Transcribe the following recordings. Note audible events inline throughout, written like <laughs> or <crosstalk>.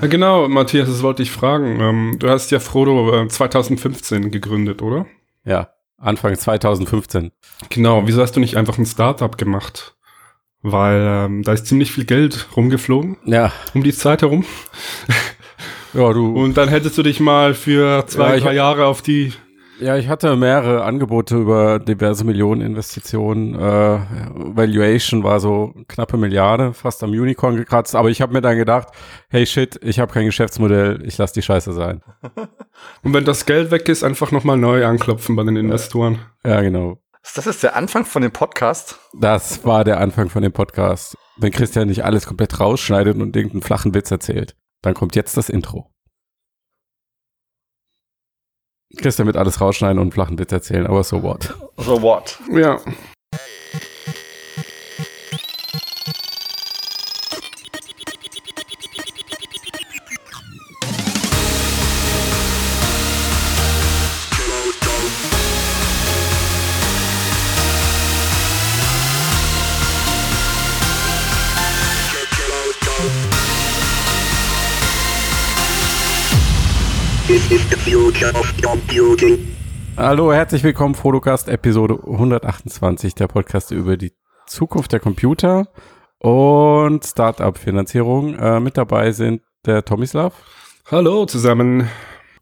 Ja, genau, Matthias, das wollte ich fragen. Ähm, du hast ja Frodo äh, 2015 gegründet, oder? Ja, Anfang 2015. Genau, wieso hast du nicht einfach ein Startup gemacht? Weil ähm, da ist ziemlich viel Geld rumgeflogen Ja, um die Zeit herum. ja, du. Und dann hättest du dich mal für zwei, Ja, drei Jahre auf die Ja, ich hatte mehrere Angebote über diverse Millionen Investitionen. Äh, Valuation war so knappe Milliarde, fast am Unicorn gekratzt. Aber ich habe mir dann gedacht, hey shit, ich habe kein Geschäftsmodell, ich lasse die Scheiße sein. <laughs> Und wenn das Geld weg ist, einfach nochmal neu anklopfen bei den Investoren. Ja, genau. Das ist der Anfang von dem Podcast. Das war der Anfang von dem Podcast. Wenn Christian nicht alles komplett rausschneidet und irgendeinen flachen Witz erzählt, dann kommt jetzt das Intro. Christian wird alles rausschneiden und flachen Witz erzählen, aber so what. So what? Ja. Hallo, herzlich willkommen, Fotocast Episode 128, der Podcast über die Zukunft der Computer und Startup-Finanzierung. Äh, mit dabei sind der Tomislav. Hallo zusammen.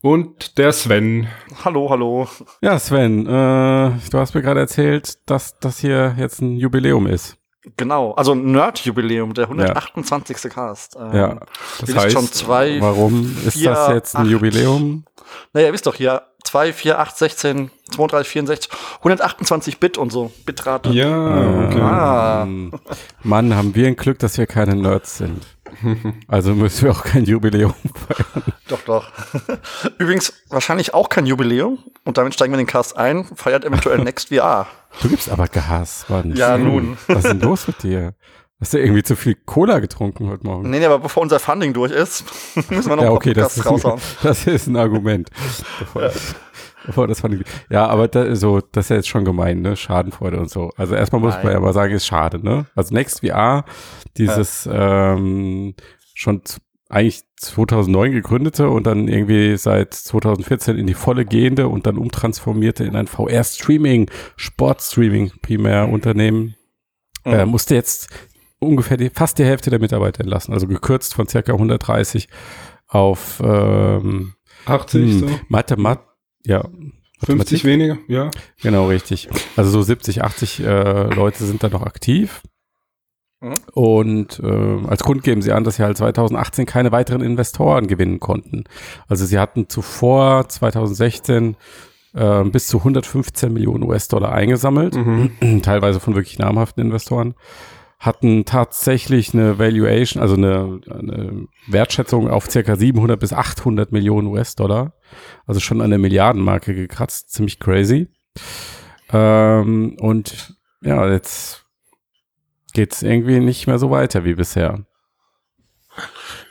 Und der Sven. Hallo, hallo. Ja, Sven, äh, du hast mir gerade erzählt, dass das hier jetzt ein Jubiläum ist. Genau, also Nerd-Jubiläum, der 128. Cast. Ähm, Ja, das heißt, schon zwei, warum ist vier, das jetzt ein acht. Jubiläum? naja, ihr wisst doch hier, 2, 4, 8, 16, 32, 64, 128 Bit und so, Bitrate. Ja, okay. Ah. Ähm, Mann, haben wir ein Glück, dass wir keine Nerds sind. <laughs> Also müssen wir auch kein Jubiläum <laughs> feiern. Doch, doch. <laughs> Übrigens, wahrscheinlich auch kein Jubiläum. Und damit steigen wir in den Cast ein, feiert eventuell Next VR. Du gibst aber Gas, Mann. Ja, nun. Was ist denn los mit dir? Hast du irgendwie zu viel Cola getrunken heute Morgen? Nee, nee, aber bevor unser Funding durch ist, <laughs> müssen wir noch ja, ein okay, das ist, raushauen. <laughs> das ist ein Argument. Bevor, bevor das fand ich, ja, aber da, so, das ist ja jetzt schon gemein, ne? Schadenfreude und so. Also erstmal muss man Nein. ja mal sagen, ist schade, ne? Also Next VR, dieses ähm, schon z- eigentlich 2009 gegründete und dann irgendwie seit 2014 in die volle gehende und dann umtransformierte in ein VR-Streaming, Sportstreaming primär Unternehmen, Mhm. äh, musste jetzt ungefähr die, fast die Hälfte der Mitarbeiter entlassen, also gekürzt von circa 130 auf ähm, 80, hm, so. Mathemat, ja, 50 weniger, ja. genau richtig. Also so 70, 80 äh, Leute sind da noch aktiv. Mhm. Und äh, als Grund geben sie an, dass sie halt 2018 keine weiteren Investoren gewinnen konnten. Also sie hatten zuvor 2016 äh, bis zu 115 Millionen US-Dollar eingesammelt, Mhm. <clears throat> teilweise von wirklich namhaften Investoren, hatten tatsächlich eine Valuation, also eine, eine Wertschätzung auf circa 700 bis 800 Millionen US-Dollar, also schon an der Milliardenmarke gekratzt, ziemlich crazy. Ähm, und ja, jetzt geht's irgendwie nicht mehr so weiter wie bisher.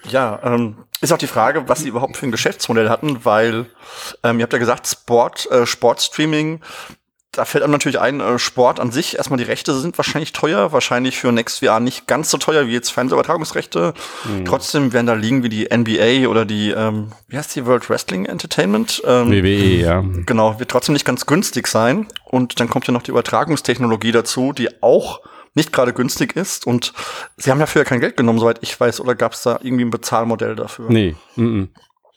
Ja, ähm, ist auch die Frage, was sie überhaupt für ein Geschäftsmodell hatten, weil ähm, ihr habt ja gesagt, Sport, äh, Sportstreaming, da fällt einem natürlich ein, äh, Sport an sich, erstmal die Rechte sind wahrscheinlich teuer, wahrscheinlich für NextVR nicht ganz so teuer wie jetzt Fernsehübertragungsrechte. Trotzdem werden da liegen wie die NBA oder die, ähm, wie heißt die, World Wrestling Entertainment? Ähm, WWE, ja. Genau, wird trotzdem nicht ganz günstig sein. Und dann kommt ja noch die Übertragungstechnologie dazu, die auch nicht gerade günstig ist. Und sie haben dafür ja kein Geld genommen, soweit ich weiß. Oder gab es da irgendwie ein Bezahlmodell dafür? Nee, mm -mm.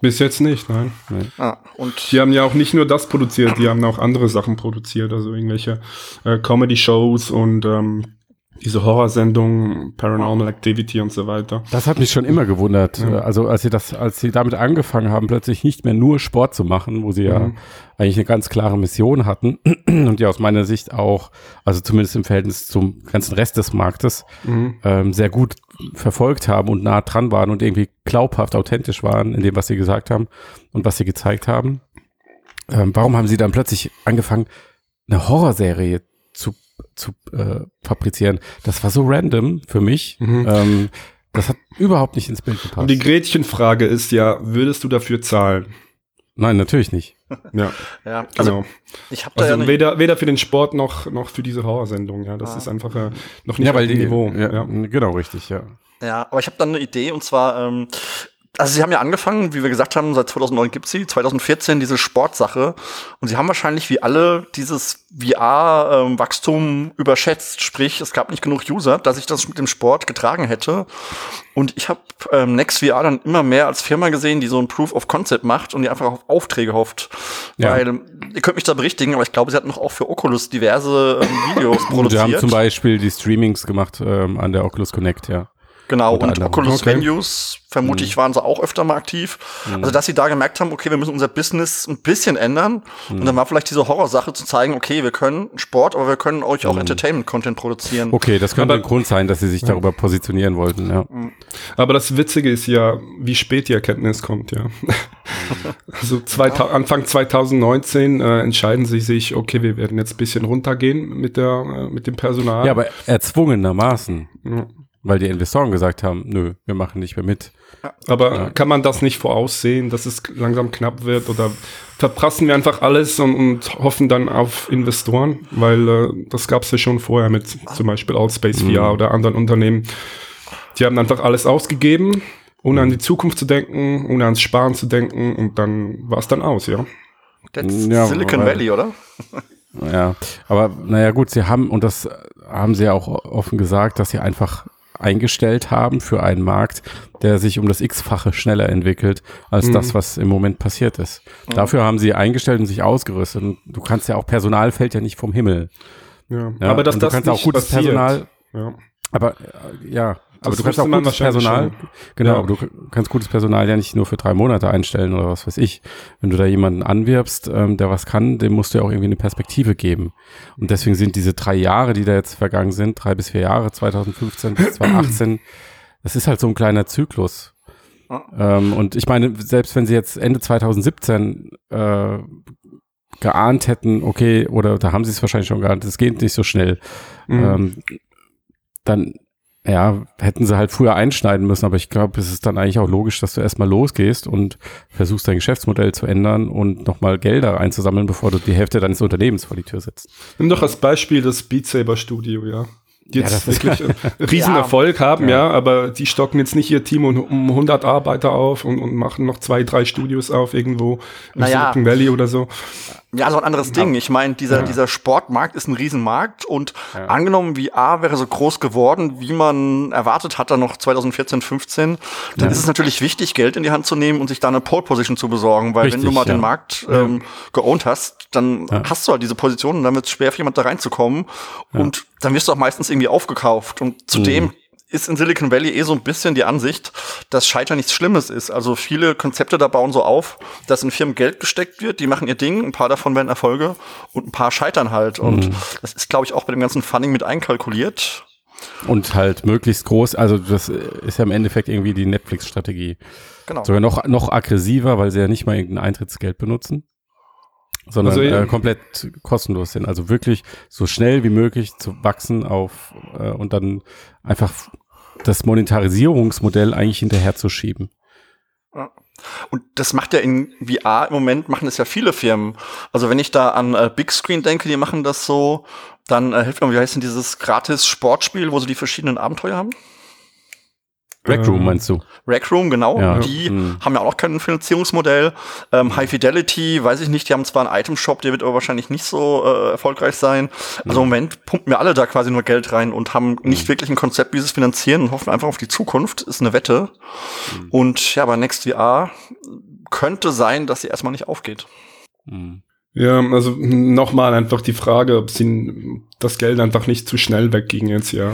Bis jetzt nicht, nein. Ah, und Die haben ja auch nicht nur das produziert, die haben auch andere Sachen produziert, also irgendwelche äh, Comedy-Shows und ähm, diese Horrorsendungen, Paranormal Activity und so weiter. Das hat mich schon immer gewundert. Ja. Also als sie das, als sie damit angefangen haben, plötzlich nicht mehr nur Sport zu machen, wo sie ja Mhm. eigentlich eine ganz klare Mission hatten <clears throat> und die aus meiner Sicht auch, also zumindest im Verhältnis zum ganzen Rest des Marktes, Mhm. ähm, sehr gut verfolgt haben und nah dran waren und irgendwie glaubhaft authentisch waren in dem, was sie gesagt haben und was sie gezeigt haben. Ähm, warum haben sie dann plötzlich angefangen, eine Horrorserie zu, äh, fabrizieren? Das war so random für mich. Mhm. Ähm, das hat überhaupt nicht ins Bild gepasst. Und die Gretchenfrage ist ja, würdest du dafür zahlen? Nein, natürlich nicht. <laughs> Ja, ja, also genau. ich habe da Also ja nicht, weder, weder für den Sport noch, noch für diese Horrorsendung, ja. Das Ah. ist einfach äh, noch nicht auf dem die, Niveau. Ja, Ja. Genau, richtig, ja. ja, aber ich habe dann eine Idee und zwar, ähm, also sie haben ja angefangen, wie wir gesagt haben, seit 2009 gibt's sie, 2014 diese Sportsache und sie haben wahrscheinlich wie alle dieses VR-Wachstum überschätzt, sprich es gab nicht genug User, dass ich das mit dem Sport getragen hätte und ich habe ähm, NextVR dann immer mehr als Firma gesehen, die so ein Proof of Concept macht und die einfach auf Aufträge hofft, Ja. weil ihr könnt mich da berichtigen, aber ich glaube, sie hatten noch auch für Oculus diverse ähm, Videos Und produziert. die haben zum Beispiel die Streamings gemacht ähm, an der Oculus Connect, ja. Genau, Unter und. Oculus Okay. Venues, vermutlich waren sie auch öfter mal aktiv. Also, dass sie da gemerkt haben, okay, wir müssen unser Business ein bisschen ändern. Und dann war vielleicht diese Horrorsache zu zeigen, okay, wir können Sport, aber wir können euch auch Entertainment-Content produzieren. Okay, das könnte Aber- ein Grund sein, dass sie sich darüber positionieren wollten, ja. Aber das Witzige ist ja, wie spät die Erkenntnis kommt, ja. <laughs> also 2000, Anfang 2019 äh, entscheiden sie sich, okay, wir werden jetzt ein bisschen runtergehen mit der äh, mit dem Personal. Ja, aber erzwungenermaßen, Ja. Weil die Investoren gesagt haben, nö, wir machen nicht mehr mit. Aber kann man das nicht voraussehen, dass es langsam knapp wird oder verprassen wir einfach alles und, und hoffen dann auf Investoren? Weil äh, das gab es ja schon vorher mit zum Beispiel Allspace VR oder anderen Unternehmen. Die haben einfach alles ausgegeben, ohne an die Zukunft zu denken, ohne ans Sparen zu denken und dann war es dann aus, ja. That's Ja, Silicon Valley, oder? Ja, aber naja gut, sie haben, und das haben sie ja auch offen gesagt, dass sie einfach eingestellt haben für einen Markt, der sich um das X-fache schneller entwickelt, als Mhm. das, was im Moment passiert ist. Dafür haben sie eingestellt und sich ausgerüstet. Und du kannst ja auch, Personal fällt ja nicht vom Himmel. ja. Ja? aber dass das kannst nicht auch gutes passiert. Personal, Ja. aber äh, ja, aber du kannst wusste auch gutes Personal, genau, Ja. aber du kannst gutes Personal ja nicht nur für drei Monate einstellen oder was weiß ich. Wenn du da jemanden anwirbst, ähm, der was kann, dem musst du ja auch irgendwie eine Perspektive geben. Und deswegen sind diese drei Jahre, die da jetzt vergangen sind, drei bis vier Jahre, 2015 bis 2018, <clears throat> das ist halt so ein kleiner Zyklus. Ähm, und ich meine, selbst wenn sie jetzt Ende 2017 äh, geahnt hätten, okay, oder da haben sie es wahrscheinlich schon geahnt, es geht nicht so schnell, Mhm. ähm, dann ja, hätten sie halt früher einschneiden müssen, aber ich glaube, es ist dann eigentlich auch logisch, dass du erstmal losgehst und versuchst dein Geschäftsmodell zu ändern und nochmal Gelder einzusammeln, bevor du die Hälfte deines Unternehmens vor die Tür setzt. Nimm doch als Beispiel das Beat Saber Studio, ja. Die Ja, jetzt ist- wirklich einen Riesenerfolg haben, ja. aber die stocken jetzt nicht ihr Team um, um 100 Arbeiter auf und, und machen noch zwei, drei Studios auf irgendwo im Naja. Silicon Valley oder so. Ja, so ein anderes Ding. Ich meine, dieser, dieser Sportmarkt ist ein Riesenmarkt und angenommen, VR wäre so groß geworden, wie man erwartet hat, dann noch 2014, 15, dann ist es natürlich wichtig, Geld in die Hand zu nehmen und sich da eine Pole Position zu besorgen, weil wenn Richtig, du mal ja. den Markt ähm, geowned hast, dann hast du halt diese Position und dann wird es schwer für jemand da reinzukommen und dann wirst du auch meistens irgendwie aufgekauft und zudem ist in Silicon Valley eh so ein bisschen die Ansicht, dass Scheitern nichts Schlimmes ist. Also viele Konzepte da bauen so auf, dass in Firmen Geld gesteckt wird, die machen ihr Ding, ein paar davon werden Erfolge und ein paar scheitern halt. Und das ist, glaube ich, auch bei dem ganzen Funding mit einkalkuliert. Und halt möglichst groß, also das ist ja im Endeffekt irgendwie die Netflix-Strategie. Genau. Sogar noch, noch aggressiver, weil sie ja nicht mal irgendein Eintrittsgeld benutzen, sondern Also, ja. äh, komplett kostenlos sind. Also wirklich so schnell wie möglich zu wachsen auf äh, und dann einfach das Monetarisierungsmodell eigentlich hinterherzuschieben. Und das macht ja in VR im Moment, machen das ja viele Firmen. Also wenn ich da an äh, Big Screen denke, die machen das so, dann äh, hilft mir, wie heißt denn dieses gratis Sportspiel, wo sie die verschiedenen Abenteuer haben? Rec Room Ähm, meinst du? Rec Room, genau. Ja. Die Mhm. haben ja auch noch kein Finanzierungsmodell. Ähm, High Fidelity, weiß ich nicht, die haben zwar einen Item-Shop, der wird aber wahrscheinlich nicht so äh, erfolgreich sein. Also im Moment pumpen wir alle da quasi nur Geld rein und haben nicht wirklich ein Konzept, wie sie es finanzieren und hoffen einfach auf die Zukunft. Ist eine Wette. Und ja, bei Next VR könnte sein, dass sie erstmal nicht aufgeht. Mhm. Ja, also nochmal einfach die Frage, ob sie das Geld einfach nicht zu schnell wegging jetzt, ja.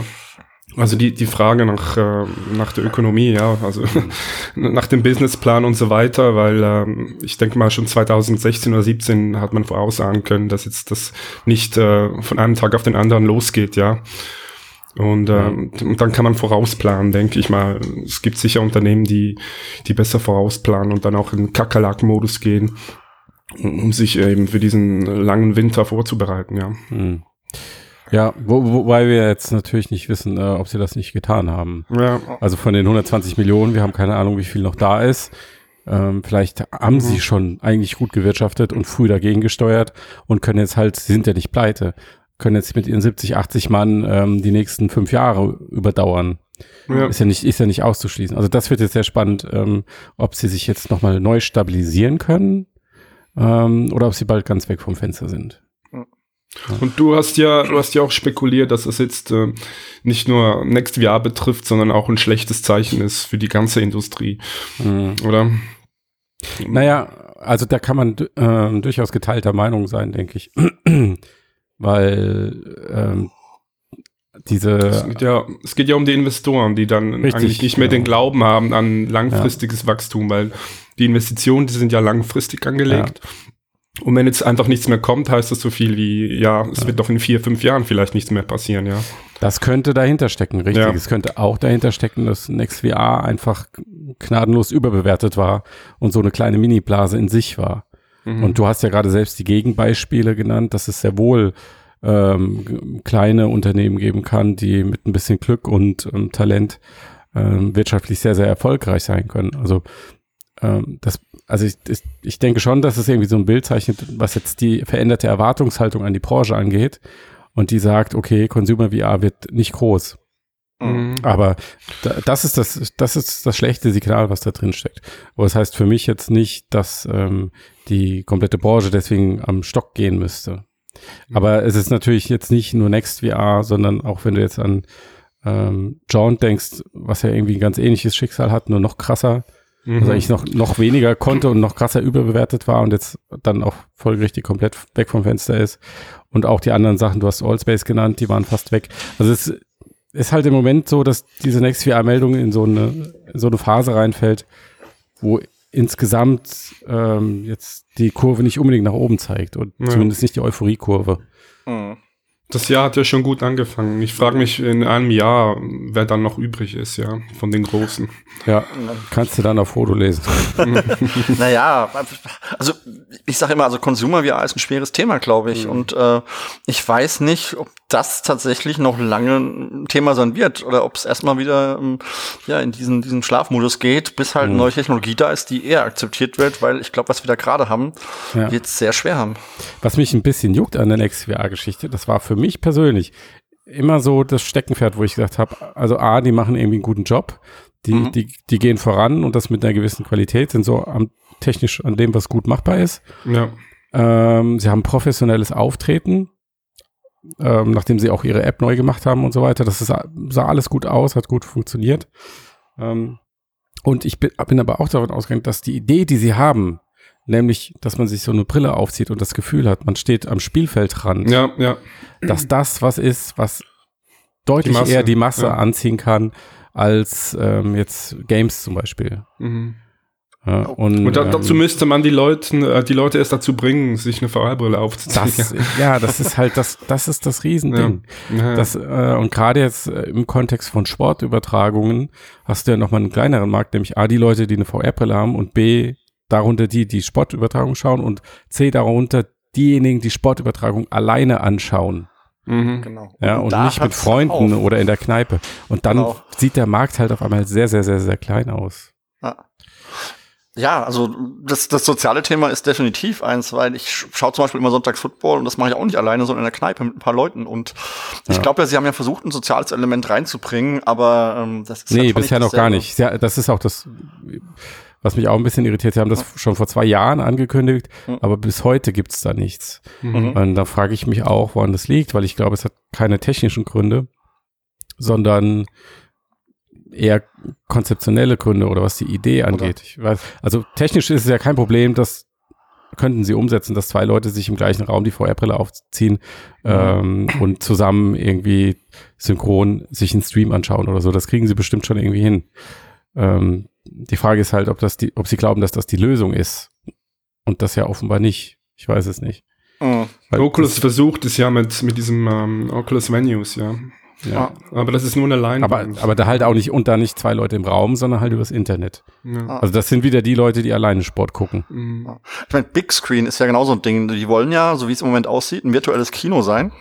Also die, die Frage nach, äh, nach der Ökonomie, ja, also <laughs> nach dem Businessplan und so weiter, weil ähm, ich denke mal schon 2016 oder 17 hat man voraussagen können, dass jetzt das nicht äh, von einem Tag auf den anderen losgeht, ja. Und, ähm, und dann kann man vorausplanen, denke ich mal. Es gibt sicher Unternehmen, die, die besser vorausplanen und dann auch in Kakerlak-Modus gehen, um sich eben für diesen langen Winter vorzubereiten, ja. Mhm. Ja, wo, wobei wir jetzt natürlich nicht wissen, äh, ob sie das nicht getan haben. Ja, Also von den 120 Millionen, wir haben keine Ahnung, wie viel noch da ist. Ähm, vielleicht haben sie schon eigentlich gut gewirtschaftet und früh dagegen gesteuert und können jetzt halt, sie sind ja nicht pleite, können jetzt mit ihren 70, 80 Mann ähm, die nächsten fünf Jahre überdauern. Ja. Ist ja nicht, ist ja nicht auszuschließen. Also das wird jetzt sehr spannend, ähm, ob sie sich jetzt nochmal neu stabilisieren können ähm, oder ob sie bald ganz weg vom Fenster sind. Und du hast ja, du hast ja auch spekuliert, dass es jetzt äh, nicht nur NextVR betrifft, sondern auch ein schlechtes Zeichen ist für die ganze Industrie, Mhm. oder? Naja, also da kann man äh, durchaus geteilter Meinung sein, denke ich. <clears throat> Weil ähm, Es diese, geht, ja, es geht ja um die Investoren, die dann Richtig, eigentlich nicht mehr genau. den Glauben haben an langfristiges Wachstum, weil die Investitionen, die sind ja langfristig angelegt. Und wenn jetzt einfach nichts mehr kommt, heißt das so viel wie, ja, es wird doch in vier, fünf Jahren vielleicht nichts mehr passieren, ja. das könnte dahinter stecken, richtig. Ja. Es könnte auch dahinter stecken, dass NextVR einfach gnadenlos überbewertet war und so eine kleine Mini-Blase in sich war. Mhm. Und du hast ja gerade selbst die Gegenbeispiele genannt, dass es sehr wohl ähm, kleine Unternehmen geben kann, die mit ein bisschen Glück und ähm, Talent ähm, wirtschaftlich sehr, sehr erfolgreich sein können. Also ähm, das, also ich, ich, ich denke schon, dass es irgendwie so ein Bild zeichnet, was jetzt die veränderte Erwartungshaltung an die Branche angeht und die sagt, okay, Consumer VR wird nicht groß. Mhm. Aber da, das ist das, das ist das schlechte Signal, was da drin steckt. Aber das heißt für mich jetzt nicht, dass ähm, die komplette Branche deswegen am Stock gehen müsste. Aber es ist natürlich jetzt nicht nur Next VR, sondern auch wenn du jetzt an ähm, Jaunt denkst, was ja irgendwie ein ganz ähnliches Schicksal hat, nur noch krasser, Mhm. also eigentlich noch, noch weniger konnte und noch krasser überbewertet war und jetzt dann auch folgerichtig komplett weg vom Fenster ist. Und auch die anderen Sachen, du hast Allspace genannt, die waren fast weg. Also es ist halt im Moment so, dass diese Next VR-Meldung in so eine, in so eine Phase reinfällt, wo insgesamt ähm, jetzt die Kurve nicht unbedingt nach oben zeigt und Ja. zumindest nicht die Euphorie-Kurve. Mhm. Das Jahr hat ja schon gut angefangen. Ich frage mich in einem Jahr, wer dann noch übrig ist, ja, von den Großen. Ja, kannst du dann auf Foto lesen. <laughs> Naja, also ich sage immer, also Consumer VR ist ein schweres Thema, glaube ich. Und äh, ich weiß nicht, ob das tatsächlich noch lange ein Thema sein wird oder ob es erstmal wieder ähm, ja, in diesen, diesen Schlafmodus geht, bis halt neue Technologie da ist, die eher akzeptiert wird, weil ich glaube, was wir da gerade haben, Ja. wird es sehr schwer haben. Was mich ein bisschen juckt an der Next VR-Geschichte, das war für mich persönlich immer so das Steckenpferd, wo ich gesagt habe, also A, die machen irgendwie einen guten Job, die, Mhm. die, die gehen voran und das mit einer gewissen Qualität, sind so am, technisch an dem, was gut machbar ist. Ja. Ähm, sie haben professionelles Auftreten, ähm, nachdem sie auch ihre App neu gemacht haben und so weiter. Das ist, sah alles gut aus, hat gut funktioniert. Ähm, und ich bin, bin aber auch davon ausgegangen, dass die Idee, die sie haben, nämlich, dass man sich so eine Brille aufzieht und das Gefühl hat, man steht am Spielfeldrand, Ja, ja. dass das was ist, was deutlich Die Masse, eher die Masse ja. anziehen kann, als ähm, jetzt Games zum Beispiel. Mhm. Ja, und Und da, ähm, dazu müsste man die Leute, äh, die Leute erst dazu bringen, sich eine VR-Brille aufzuziehen. das, <laughs> ja, das ist halt das, das ist das Riesending. ja. Das, äh, und gerade jetzt äh, im Kontext von Sportübertragungen hast du ja nochmal einen kleineren Markt, nämlich A, die Leute, die eine VR-Brille haben und B, darunter die, die Sportübertragung schauen und C, darunter diejenigen, die Sportübertragung alleine anschauen. Mhm. Genau. Ja, und da nicht mit Freunden auf. oder in der Kneipe. Und dann Genau. sieht der Markt halt auf einmal sehr, sehr, sehr, sehr klein aus. Ja. Ja, also das, das soziale Thema ist definitiv eins, weil ich sch- schaue zum Beispiel immer sonntags Football und das mache ich auch nicht alleine, sondern in der Kneipe mit ein paar Leuten. Und ich Ja. glaube ja, sie haben ja versucht, ein soziales Element reinzubringen, aber ähm, das ist Nee, halt bisher noch gar nicht. Ja, das ist auch das, was mich auch ein bisschen irritiert. Sie haben das schon vor zwei Jahren angekündigt, Mhm. aber bis heute gibt's da nichts. Mhm. Und da frage ich mich auch, woran das liegt, weil ich glaube, es hat keine technischen Gründe, sondern eher konzeptionelle Gründe oder was die Idee angeht. Ich weiß, also technisch ist es ja kein Problem, das könnten sie umsetzen, dass zwei Leute sich im gleichen Raum die VR-Brille aufziehen ähm, und zusammen irgendwie synchron sich einen Stream anschauen oder so. Das kriegen sie bestimmt schon irgendwie hin. Ähm, die Frage ist halt, ob das die, ob sie glauben, dass das die Lösung ist. Und das ja offenbar nicht. Ich weiß es nicht. Weil Oculus das- versucht es ja mit, mit diesem ähm, Oculus Venues, ja. ja. Aber das ist nur eine Aber, Leinwand. aber da halt auch nicht, und da nicht zwei Leute im Raum, sondern halt übers Internet. ja. Also das sind wieder die Leute, die alleine Sport gucken. Mhm. Ich meine, Big Screen ist ja genau so ein Ding. Die wollen ja, so wie es im Moment aussieht, ein virtuelles Kino sein.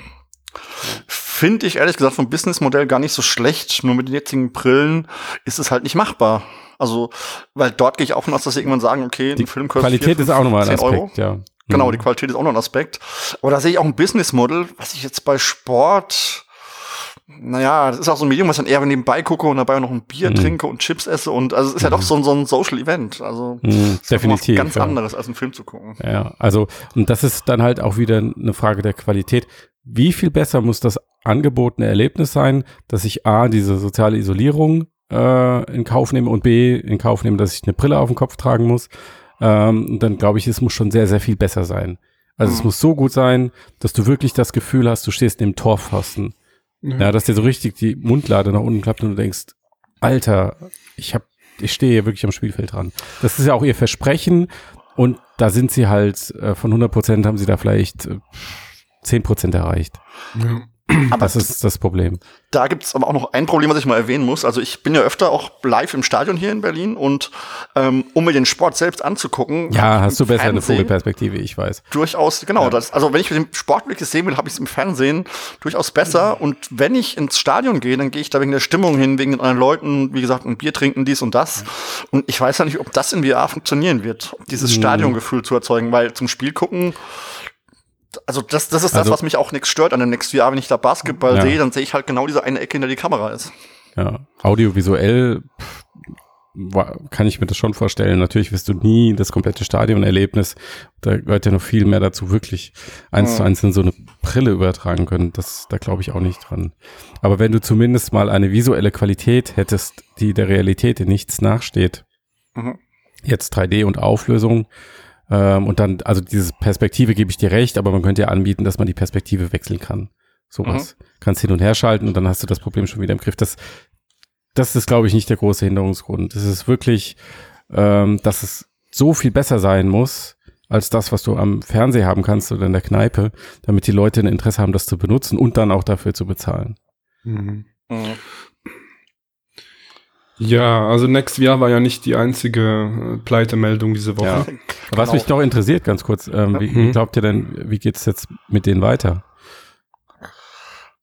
Finde ich ehrlich gesagt vom Businessmodell gar nicht so schlecht. Nur mit den jetzigen Brillen ist es halt nicht machbar. Also, weil dort gehe ich auch von aus, dass sie irgendwann sagen, okay, Die Film kostet Qualität 4, ist auch nochmal ein 10 Aspekt, Euro. ja. Genau, Mhm. die Qualität ist auch noch ein Aspekt. Aber da sehe ich auch ein Businessmodell, was ich jetzt bei Sport naja, das ist auch so ein Medium, was ich dann eher nebenbei gucke und dabei noch ein Bier Mhm. trinke und Chips esse und also es ist ja doch so ein, so ein Social Event. Also Mhm, es definitiv, ganz ja. anderes als einen Film zu gucken. Ja, also, und das ist dann halt auch wieder eine Frage der Qualität. Wie viel besser muss das angebotene Erlebnis sein, dass ich A, diese soziale Isolierung äh, in Kauf nehme und B, in Kauf nehme, dass ich eine Brille auf dem Kopf tragen muss. Ähm, dann glaube ich, es muss schon sehr, sehr viel besser sein. Also es Mhm. muss so gut sein, dass du wirklich das Gefühl hast, du stehst neben Torpfosten. Ja, dass dir so richtig die Mundlade nach unten klappt und du denkst, Alter, ich hab, ich stehe hier wirklich am Spielfeld dran. Das ist ja auch ihr Versprechen und da sind sie halt, äh, von 100 Prozent haben sie da vielleicht äh, 10 Prozent erreicht. Ja. <clears throat> Aber Das ist das Problem. Da gibt's aber auch noch ein Problem, was ich mal erwähnen muss. Also ich bin ja öfter auch live im Stadion hier in Berlin und ähm, um mir den Sport selbst anzugucken, Ja, hast du besser eine Fernsehen Vogelperspektive, ich weiß. Durchaus, genau. Das, also wenn ich den Sport wirklich sehen will, habe ich es im Fernsehen durchaus besser. Und wenn ich ins Stadion gehe, dann gehe ich da wegen der Stimmung hin, wegen den anderen Leuten, wie gesagt, ein Bier trinken, dies und das. Und ich weiß ja nicht, ob das in VR funktionieren wird, dieses Mhm. Stadiongefühl zu erzeugen, weil zum Spiel gucken, also das, das ist das, Also- was mich auch nichts stört an der Next VR. Wenn ich da Basketball Ja. sehe, dann sehe ich halt genau diese eine Ecke, in der die Kamera ist. Ja, audiovisuell pff, kann ich mir das schon vorstellen. Natürlich wirst du nie das komplette Stadionerlebnis, da gehört ja noch viel mehr dazu, wirklich eins zu eins in so eine Brille übertragen können. Das, da glaube ich auch nicht dran. Aber wenn du zumindest mal eine visuelle Qualität hättest, die der Realität in nichts nachsteht, Mhm. jetzt 3D und Auflösung, ähm, und dann, also diese Perspektive gebe ich dir recht, aber man könnte ja anbieten, dass man die Perspektive wechseln kann. Sowas. Kannst hin und her schalten und dann hast du das Problem schon wieder im Griff. Das, das ist, glaube ich, nicht der große Hinderungsgrund. Es ist wirklich, ähm, dass es so viel besser sein muss, als das, was du am Fernseher haben kannst oder in der Kneipe, damit die Leute ein Interesse haben, das zu benutzen und dann auch dafür zu bezahlen. Mhm. Mhm. Ja, also NextVR war ja nicht die einzige äh, Pleitemeldung diese Woche. Ja. Was Genau. mich noch interessiert, ganz kurz, ähm, wie, wie Mhm. glaubt ihr denn, wie geht's jetzt mit denen weiter?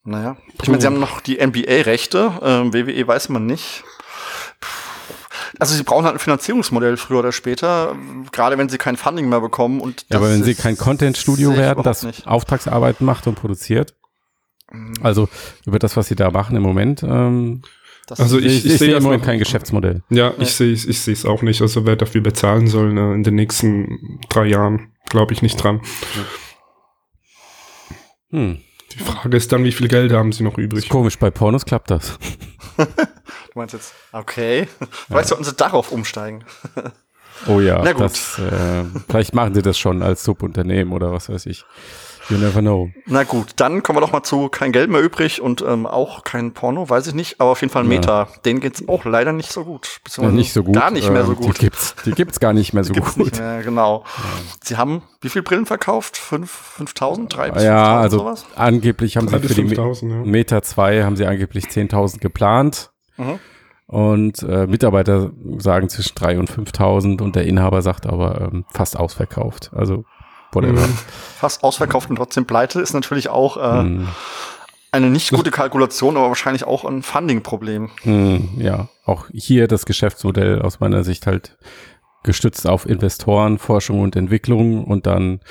Naja, ich meine, sie haben noch die NBA-Rechte, ähm, WWE weiß man nicht. Also sie brauchen halt ein Finanzierungsmodell früher oder später, gerade wenn sie kein Funding mehr bekommen. Und Ja, aber wenn sie kein Content-Studio werden, das nicht. Auftragsarbeiten macht und produziert, Mhm. also über das, was sie da machen im Moment, ähm, Das Also ich, ich- ich, sehe im Moment kein Geschäftsmodell. Ja, ich sehe es ich sehe es auch nicht. Also wer dafür bezahlen soll ne, in den nächsten drei Jahren, glaube ich nicht dran. Hm. Die Frage ist dann, wie viel Geld haben sie noch übrig? Ist komisch, bei Pornos klappt das. <laughs> du meinst jetzt, okay. Vielleicht sollten sie darauf umsteigen. Oh ja, Na gut. Das, äh, vielleicht machen sie das schon als Subunternehmen oder was weiß ich. You never know. Na gut, dann kommen wir doch mal zu kein Geld mehr übrig und ähm, auch kein Porno, weiß ich nicht, aber auf jeden Fall Ja. Meta. Denen geht's auch leider nicht so gut. Ja, Beziehungsweise nicht so gut. Gar nicht mehr so ähm, gut. Die gibt's, die gibt's gar nicht mehr so Gibt's gut. nicht mehr, genau. Sie haben wie viel Brillen verkauft? Fünf, 5000, drei bis Ja, 5000 also sowas? angeblich haben sie für die Me- 5000, ja. Meta 2 haben sie angeblich 10.000 geplant. Mhm. Und äh, Mitarbeiter sagen zwischen 3.000 und 5.000 und der Inhaber sagt aber ähm, fast ausverkauft. Also whatever. Mhm. Fast ausverkauft und trotzdem pleite ist natürlich auch äh, Mm, eine nicht gute Kalkulation, aber wahrscheinlich auch ein Funding-Problem. mm, ja, auch hier das Geschäftsmodell aus meiner Sicht halt gestützt auf Investoren, Forschung und Entwicklung und dann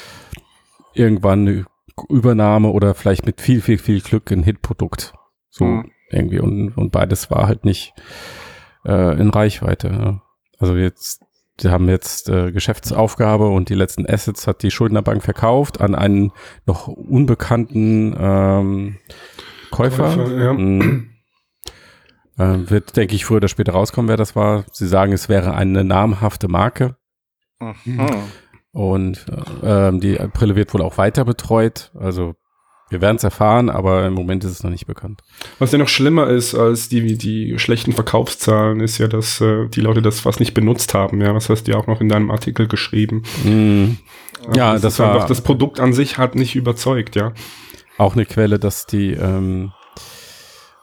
irgendwann eine Übernahme oder vielleicht mit viel, viel, viel Glück ein Hitprodukt. So Mhm. irgendwie. Und, und beides war halt nicht äh, in Reichweite. Ja. Also jetzt, die haben jetzt äh, Geschäftsaufgabe und die letzten Assets hat die Schuldnerbank verkauft an einen noch unbekannten ähm, Käufer. Käufer, ja. Ähm, wird, denke ich, früher oder später rauskommen, wer das war. Sie sagen, es wäre eine namhafte Marke. Mhm. Und äh, ähm, die Brille wird wohl auch weiter betreut. Also wir werden es erfahren, aber im Moment ist es noch nicht bekannt. Was ja noch schlimmer ist als die, die schlechten Verkaufszahlen, ist ja, dass äh, die Leute das fast nicht benutzt haben. Ja, das hast du ja auch noch in deinem Artikel geschrieben. Mm. Ja, das ist war einfach, das Produkt an sich hat nicht überzeugt, ja. auch eine Quelle, dass die ähm,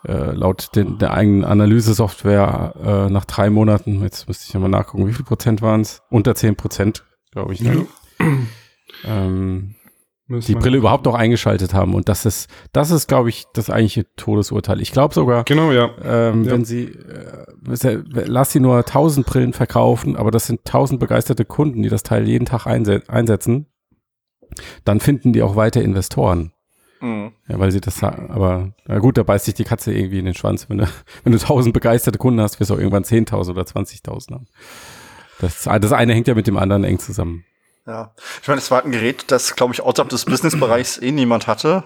äh, laut den, der eigenen Analysesoftware äh, nach drei Monaten, jetzt müsste ich nochmal nachgucken, wie viel Prozent waren es? Unter zehn Prozent, glaube ich. Ne? Ähm, Müssen die Brille überhaupt noch eingeschaltet haben. Und das ist, das ist, glaube ich, das eigentliche Todesurteil. Ich glaube sogar, Genau, ja. ähm, Ja. wenn sie, äh, lass sie nur 1000 Brillen verkaufen, aber das sind 1000 begeisterte Kunden, die das Teil jeden Tag einse einsetzen, dann finden die auch weiter Investoren. Mhm. Ja, weil sie das sagen. Aber na gut, da beißt sich die Katze irgendwie in den Schwanz. Wenn du, <laughs> wenn du tausend begeisterte Kunden hast, wirst du auch irgendwann 10.000 oder 20.000 haben. Das, das eine hängt ja mit dem anderen eng zusammen. Ja. Ich meine, es war ein Gerät, das, glaube ich, außerhalb des Businessbereichs eh niemand hatte.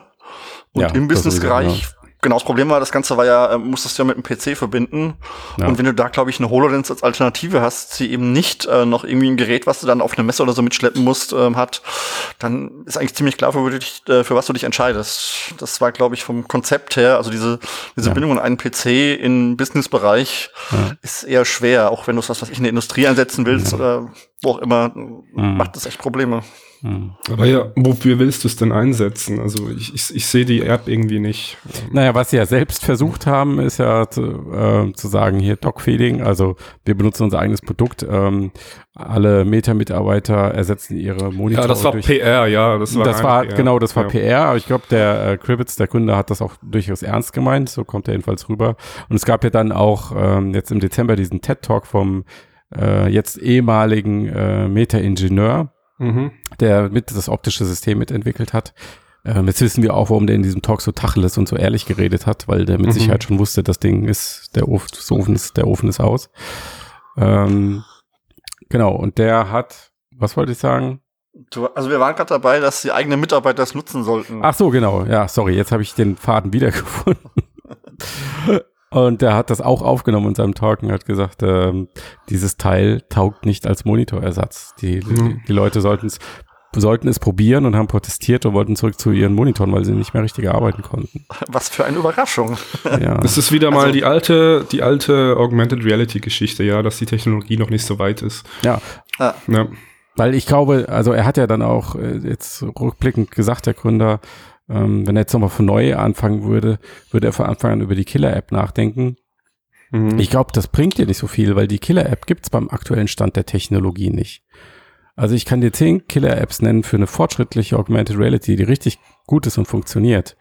Und Ja, im Businessbereich, genau das Problem war, das Ganze war ja, äh, musstest du ja mit dem PC verbinden. Ja. Und wenn du da, glaube ich, eine HoloLens als Alternative hast, die eben nicht äh, noch irgendwie ein Gerät, was du dann auf eine Messe oder so mitschleppen musst, ähm, hat, dann ist eigentlich ziemlich klar, für, dich, äh, für was du dich entscheidest. Das war, glaube ich, vom Konzept her, also diese, diese Ja. Bindung an einen PC im Businessbereich Ja. ist eher schwer, auch wenn du es was weiß ich in der Industrie einsetzen willst oder wo auch immer, macht das echt Probleme. Hm. Aber ja, wofür willst du es denn einsetzen? Also ich, ich, ich sehe die App irgendwie nicht. Naja, was sie ja selbst versucht haben, ist ja zu, äh, zu sagen, hier Dogfeeding, also wir benutzen unser eigenes Produkt. Ähm, alle Meta-Mitarbeiter ersetzen ihre Monitore Ja, das war durch PR, ja. Das war, das war PR. genau, das war ja. PR, aber ich glaube, der äh, Krivitz, der Gründer, hat das auch durchaus ernst gemeint, so kommt er jedenfalls rüber. Und es gab ja dann auch ähm, jetzt im Dezember diesen TED-Talk vom äh, jetzt ehemaligen äh, Meta-Ingenieur, Mhm. der mit das optische System mitentwickelt hat. Ähm, jetzt wissen wir auch, warum der in diesem Talk so tacheles und so ehrlich geredet hat, weil der mit Mhm. Sicherheit schon wusste, das Ding ist, der Ofen, das Ofen ist, der Ofen ist aus. Ähm, genau, und der hat, was wollte ich sagen? Du, also wir waren gerade dabei, dass die eigenen Mitarbeiter das nutzen sollten. Ach so, genau. Ja, sorry, jetzt habe ich den Faden wiedergefunden. <laughs> Und der hat das auch aufgenommen in seinem Talk und hat gesagt, ähm, dieses Teil taugt nicht als Monitorersatz. Die, die, Mhm. die Leute sollten es sollten es probieren und haben protestiert und wollten zurück zu ihren Monitoren, weil sie nicht mehr richtig arbeiten konnten. Was für eine Überraschung. Ja, <laughs> Das ist wieder mal Also- die alte, die alte Augmented Reality Geschichte, ja, dass die Technologie noch nicht so weit ist. ja. Ah, Ja. Weil ich glaube, also er hat ja dann auch äh, jetzt rückblickend gesagt, der Gründer, ähm, wenn er jetzt nochmal von neu anfangen würde, würde er von Anfang an über die Killer-App nachdenken. Mhm. Ich glaube, das bringt dir nicht so viel, weil die Killer-App gibt's beim aktuellen Stand der Technologie nicht. Also ich kann dir zehn Killer-Apps nennen für eine fortschrittliche Augmented Reality, die richtig gut ist und funktioniert.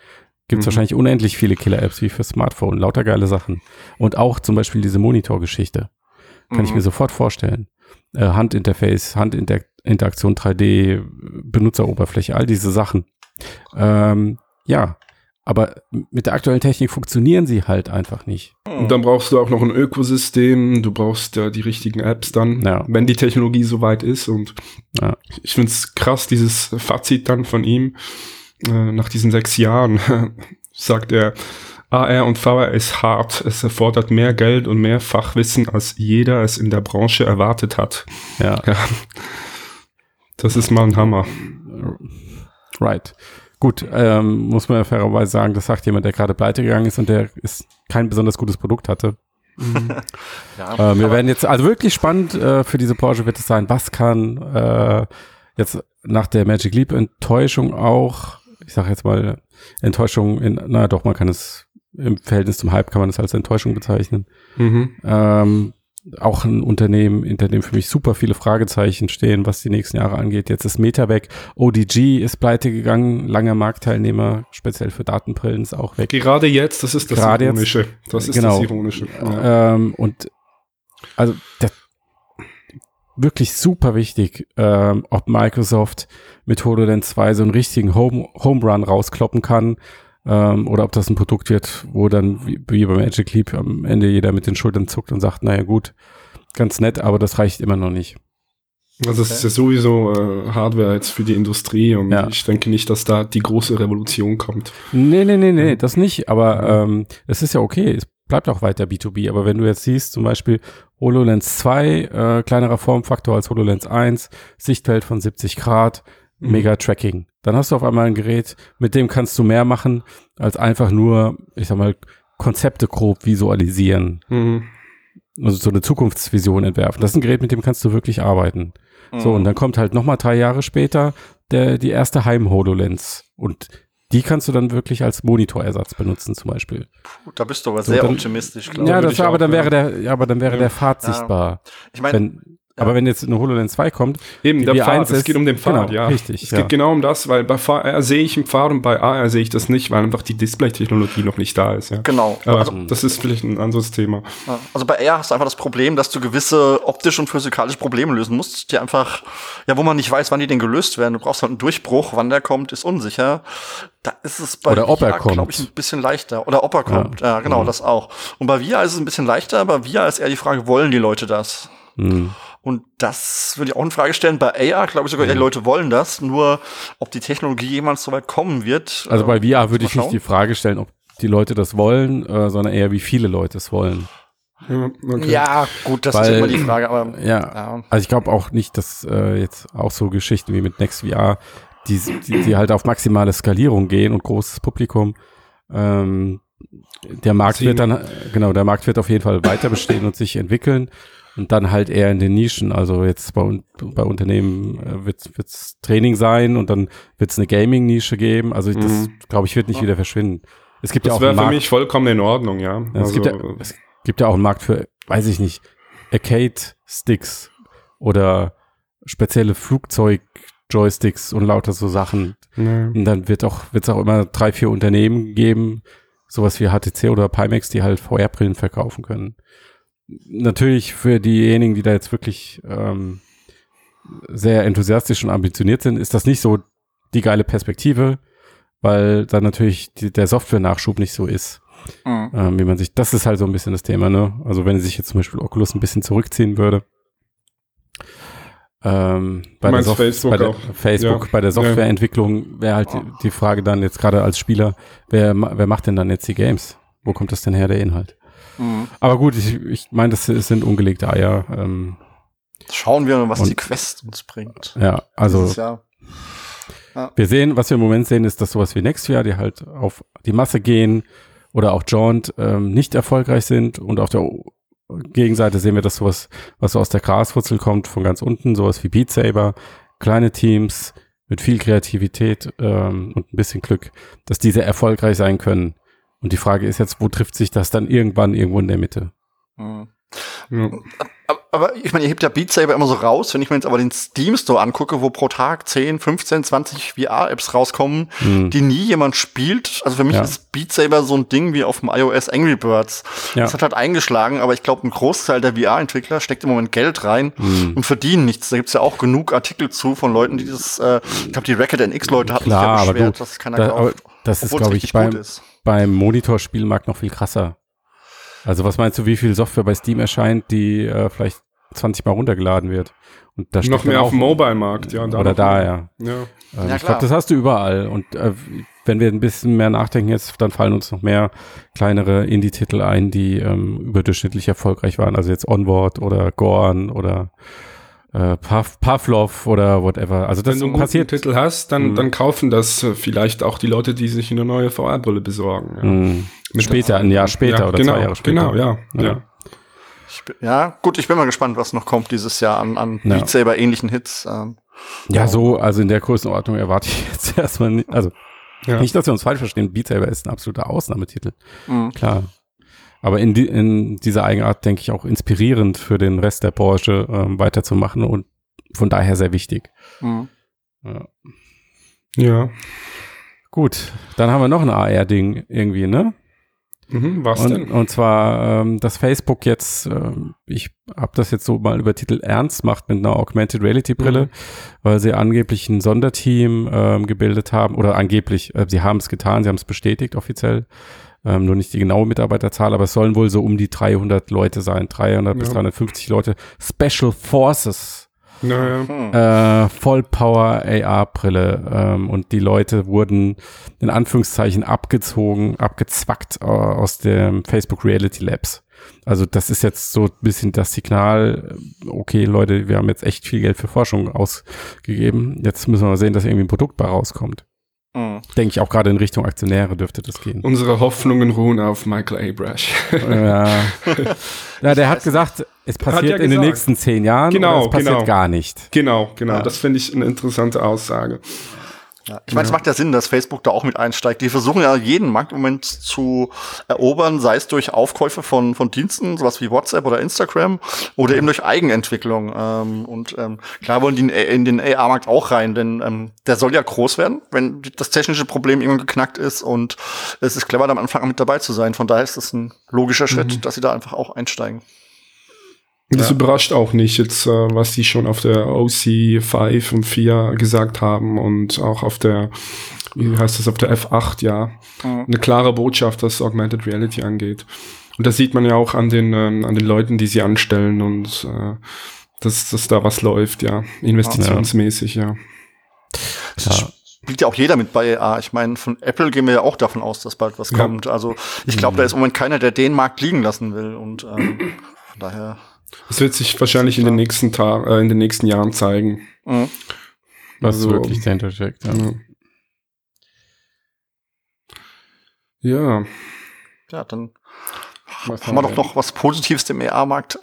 Gibt's Mhm. wahrscheinlich unendlich viele Killer-Apps wie für Smartphone, lauter geile Sachen. Und auch zum Beispiel diese Monitor-Geschichte. Kann ich Mhm. mir sofort vorstellen. Äh, Handinterface, Handinteraktion 3D, Benutzeroberfläche, all diese Sachen. Ähm, ja, aber mit der aktuellen Technik funktionieren sie halt einfach nicht. Und dann brauchst du auch noch ein Ökosystem, du brauchst ja die richtigen Apps dann, Ja. wenn die Technologie so weit ist. Und Ja. ich finde es krass, dieses Fazit dann von ihm, äh, nach diesen sechs Jahren, <laughs> sagt er, AR und VR ist hart. Es erfordert mehr Geld und mehr Fachwissen, als jeder es in der Branche erwartet hat. Ja. Ja. Das ist mal ein Hammer. Right. Gut, ähm, muss man ja fairerweise sagen, das sagt jemand, der gerade pleite gegangen ist und der ist kein besonders gutes Produkt hatte. <laughs> Ja, Äh, wir werden jetzt, also wirklich spannend äh, für diese Branche wird es sein, was kann äh, jetzt nach der Magic Leap Enttäuschung auch, ich sage jetzt mal Enttäuschung in, na doch, man kann es im Verhältnis zum Hype kann man es als Enttäuschung bezeichnen. Mhm. Ähm, auch ein Unternehmen, in dem für mich super viele Fragezeichen stehen, was die nächsten Jahre angeht. Jetzt ist Meta weg. ODG ist pleite gegangen, langer Marktteilnehmer, speziell für Datenbrillen ist auch weg. Gerade jetzt, das ist das Gerade jetzt. Ironische. Das ist Genau. das Ironische. Ja. Ähm, und also das, wirklich super wichtig, ähm, ob Microsoft mit HoloLens 2 so einen richtigen Home, Home Run rauskloppen kann ähm, oder ob das ein Produkt wird, wo dann wie, wie bei Magic Leap am Ende jeder mit den Schultern zuckt und sagt, naja gut, ganz nett, aber das reicht immer noch nicht. Also es ist ja sowieso äh, Hardware jetzt für die Industrie und Ja. ich denke nicht, dass da die große Revolution kommt. Nee, nee, nee, nee, das nicht. Aber ähm, es ist ja okay. Es bleibt auch weiter B2B. Aber wenn du jetzt siehst, zum Beispiel HoloLens 2, äh, kleinerer Formfaktor als HoloLens 1, Sichtfeld von 70 Grad, Mhm. mega Tracking. Dann hast du auf einmal ein Gerät, mit dem kannst du mehr machen, als einfach nur, ich sag mal, Konzepte grob visualisieren. Mhm. Also so eine Zukunftsvision entwerfen. Das ist ein Gerät, mit dem kannst du wirklich arbeiten. So, Mhm. und dann kommt halt nochmal drei Jahre später der, die erste Heim-HoloLens. Und die kannst du dann wirklich als Monitorersatz benutzen, zum Beispiel. da bist du aber So, sehr dann- optimistisch, glaube ja, ich war, aber dann ja. wäre der, ja, aber dann wäre Ja. der Pfad Ja. sichtbar. ich. Meine, Aber wenn jetzt eine HoloLens 2 kommt, Eben, der VR1 Pfad, es geht um den Pfad, genau, ja. richtig, Es ja. geht genau um das, weil bei VR sehe ich im Pfad und bei AR sehe ich das nicht, weil einfach die Display-Technologie noch nicht da ist, ja. Genau. Aber Also, das ist vielleicht ein anderes Thema. ja. also bei AR hast du einfach das Problem, dass du gewisse optische und physikalische Probleme lösen musst, die einfach, ja, wo man nicht weiß, wann die denn gelöst werden. Du brauchst halt einen Durchbruch, wann der kommt, ist unsicher. Da ist es bei Oder ob er kommt. glaube ich, ein bisschen leichter. Oder ob er kommt. Ja, genau, Ja. das auch. Und bei VR ist es ein bisschen leichter, aber VR ist eher die Frage, wollen die Leute das? Hm. Und das würde ich auch in Frage stellen. Bei AR glaube ich sogar, ja, die Leute wollen das. Nur, ob die Technologie jemals so weit kommen wird. Also bei äh, VR würde ich nicht die Frage stellen, ob die Leute das wollen, äh, sondern eher, wie viele Leute es wollen. Ja, okay. Ja, gut, das ist Weil- immer die Frage, aber Ja, ja. also ich glaube auch nicht, dass äh, jetzt auch so Geschichten wie mit NextVR, die, die, die halt auf maximale Skalierung gehen und großes Publikum, ähm, der Markt Sie- wird dann, äh, genau, der Markt wird auf jeden Fall weiter bestehen und sich entwickeln und dann halt eher in den Nischen. Also jetzt bei, bei Unternehmen äh, wird es Training sein und dann wird es eine Gaming-Nische geben. Also das, Mhm. glaube ich, wird nicht wieder verschwinden. Es gibt ja Das auch wäre einen für Markt, mich vollkommen in Ordnung, ja. ja, es, gibt ja, es gibt ja auch einen Markt für, weiß ich nicht, Arcade-Sticks oder spezielle Flugzeug-Joysticks und lauter so Sachen. nee. Und dann wird auch, wird es auch immer drei, vier Unternehmen geben, sowas wie HTC oder Pimax, die halt VR-Brillen verkaufen können. Natürlich für diejenigen, die da jetzt wirklich ähm, sehr enthusiastisch und ambitioniert sind, ist das nicht so die geile Perspektive, weil dann natürlich die, der Software-Nachschub nicht so ist Mhm. ähm, wie man sich, das ist halt so ein bisschen das Thema, ne? Also wenn sich jetzt zum Beispiel Oculus ein bisschen zurückziehen würde, ähm, bei, der Soft- Facebook bei der? Facebook, Ja. bei der Softwareentwicklung wäre halt die, die Frage dann jetzt gerade als Spieler, wer, wer macht denn dann jetzt die Games? Wo kommt das denn her, der Inhalt? Mhm. Aber gut, ich, ich meine, das sind ungelegte Eier. Ähm, Schauen wir, was Und- die Quest uns bringt. ja, also Jahr. Wir sehen, was wir im Moment sehen, ist, dass sowas wie Nextsphere, die halt auf die Masse gehen oder auch Jaunt ähm, nicht erfolgreich sind und auf der O- Gegenseite sehen wir, dass sowas, was so aus der Graswurzel kommt, von ganz unten, sowas wie Beat Saber, kleine Teams mit viel Kreativität ähm, und ein bisschen Glück, dass diese erfolgreich sein können. Und die Frage ist jetzt, wo trifft sich das dann irgendwann irgendwo in der Mitte? Mhm. Ja. Aber, ich meine, ihr hebt ja Beat Saber immer so raus. Wenn ich mir jetzt aber den Steam Store angucke, wo pro Tag 10, 15, 20 VR-Apps rauskommen, Hm. die nie jemand spielt. Also für mich Ja. ist Beat Saber so ein Ding wie auf dem iOS Angry Birds. Ja. Das hat halt eingeschlagen, aber ich glaube, ein Großteil der VR-Entwickler steckt im Moment Geld rein Hm. und verdienen nichts. Da gibt's ja auch genug Artikel zu von Leuten, die das, äh, ich glaube, die Racket NX-Leute hatten Klar, sich ja du, beschwert, dass keiner da, kauft. das ist, glaube ich, beim, gut ist. Beim Monitorspielmarkt noch viel krasser. Also was meinst du, wie viel Software bei Steam erscheint, die äh, vielleicht 20 Mal runtergeladen wird? Und da Noch mehr auch, auf dem Mobile-Markt, ja. Oder noch da, ja. Ja. Ähm, Ja, ich glaube, das hast du überall. Und äh, wenn wir ein bisschen mehr nachdenken jetzt, dann fallen uns noch mehr kleinere Indie-Titel ein, die ähm, überdurchschnittlich erfolgreich waren. Also jetzt Onward oder Gorn oder äh, Pav Pavlov oder whatever. Also das Wenn du einen guten passiert. Titel hast, dann, Mhm. dann kaufen das äh, vielleicht auch die Leute, die sich eine neue VR-Brille besorgen. Ja. Mh, Mit später, ein Jahr später ja, oder genau, zwei Jahre später. Genau, ja. Ja. ja. Ich bin, ja, gut, ich bin mal gespannt, was noch kommt dieses Jahr an, an Ja. Beat Saber ähnlichen Hits. Ähm, Ja, so, also in der Größenordnung erwarte ich jetzt <laughs> erstmal nicht. Also Ja. nicht, dass wir uns falsch verstehen, Beat Saber ist ein absoluter Ausnahmetitel. mhm. Klar. Aber in, die, in dieser Eigenart denke ich auch inspirierend für den Rest der Branche ähm, weiterzumachen und von daher sehr wichtig. Mhm. Ja. ja. Gut, dann haben wir noch ein AR-Ding irgendwie, ne? Mhm, was Und, denn? und zwar, ähm, dass Facebook jetzt, ähm, ich habe das jetzt so mal übertitelt, ernst macht mit einer Augmented Reality Brille, Mhm. weil sie angeblich ein Sonderteam ähm, gebildet haben, oder angeblich, äh, sie haben es getan, sie haben es bestätigt offiziell, ähm, nur nicht die genaue Mitarbeiterzahl, aber es sollen wohl so um die 300 Leute sein, 300 bis Ja. 350 Leute, Special Forces Naja. Hm. äh, Vollpower AR-Brille ähm, und die Leute wurden in Anführungszeichen abgezogen, abgezwackt äh, aus dem Facebook Reality Labs. Also das ist jetzt so ein bisschen das Signal, äh, okay Leute, wir haben jetzt echt viel Geld für Forschung ausgegeben, jetzt müssen wir mal sehen, dass irgendwie ein Produkt bei rauskommt. Mhm. Denke ich auch gerade in Richtung Aktionäre dürfte das gehen. Unsere Hoffnungen ruhen auf Michael Abrash. ja. <laughs> ja, der hat gesagt, es passiert ja in den nächsten zehn Jahren Genau, oder es passiert genau. gar nicht. genau, genau. Ja. Das finde ich eine interessante Aussage. Ja, ich meine, es macht ja Sinn, dass Facebook da auch mit einsteigt. Die versuchen ja jeden Markt im Moment zu erobern, sei es durch Aufkäufe von, von Diensten, sowas wie WhatsApp oder Instagram, oder eben durch Eigenentwicklung. Ähm, und ähm, klar wollen die in, in den AR-Markt auch rein, denn ähm, der soll ja groß werden, wenn das technische Problem irgendwann geknackt ist. Und es ist clever, da am Anfang mit dabei zu sein. Von daher ist das ein logischer Schritt, dass sie da einfach auch einsteigen. Das überrascht auch nicht jetzt, äh, was die schon auf der OC 5 und 4 gesagt haben und auch auf der, wie heißt das, auf der F8, ja. Mhm. Eine klare Botschaft, was Augmented Reality angeht. Und das sieht man ja auch an den, ähm, an den Leuten, die sie anstellen und äh, dass, dass da was läuft, ja. Investitionsmäßig, ja. Ja. Spielt ja auch jeder mit bei AR. Ich meine, von Apple gehen wir ja auch davon aus, dass bald was Ja. kommt. Also ich glaube, da ist im Moment keiner, der den Markt liegen lassen will. Und ähm, von daher. Das wird sich wahrscheinlich in den nächsten Tagen, äh, in den nächsten Jahren zeigen. Mhm. Was Also, wirklich dahinter steckt. Ja. Ja. Ja, Ja, dann was haben wir doch noch was Positives dem AR-Markt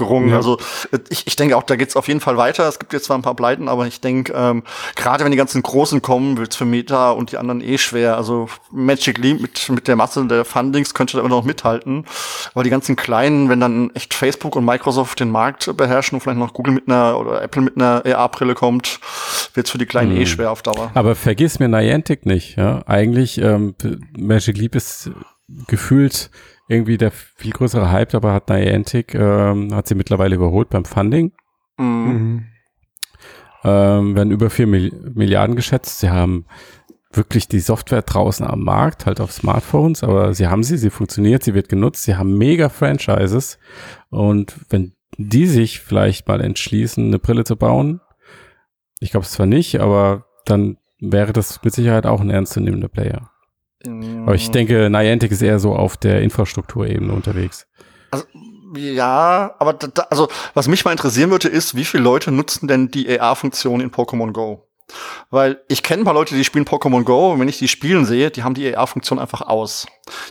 abgerungen. Ja. Also äh, ich, ich denke auch, da geht's auf jeden Fall weiter. Es gibt jetzt zwar ein paar Pleiten, aber ich denke, ähm, gerade wenn die ganzen Großen kommen, wird's für Meta und die anderen eh schwer. Also Magic Leap mit, mit der Masse der Fundings könnte da immer noch mithalten. Aber die ganzen Kleinen, wenn dann echt Facebook und Microsoft den Markt beherrschen und vielleicht noch Google mit einer oder Apple mit einer AR-Brille kommt, wird's für die Kleinen eh Hm. schwer auf Dauer. Aber vergiss mir Niantic nicht. Ja? Eigentlich, ähm, Magic Leap ist gefühlt irgendwie der viel größere Hype, aber hat Niantic, ähm, hat sie mittlerweile überholt beim Funding. Mhm. Mhm. Ähm, werden über 4 Mil Milliarden geschätzt. Sie haben wirklich die Software draußen am Markt, halt auf Smartphones, aber sie haben sie, sie funktioniert, sie wird genutzt, sie haben mega Franchises und wenn die sich vielleicht mal entschließen, eine Brille zu bauen, ich glaube es zwar nicht, aber dann wäre das mit Sicherheit auch ein ernstzunehmender Player. Aber ich denke, Niantic ist eher so auf der Infrastrukturebene unterwegs. Also, ja, aber da, also was mich mal interessieren würde, ist, wie viele Leute nutzen denn die AR-Funktion in Pokémon Go? Weil ich kenne ein paar Leute, die spielen Pokémon Go und wenn ich die spielen sehe, die haben die AR-Funktion einfach aus.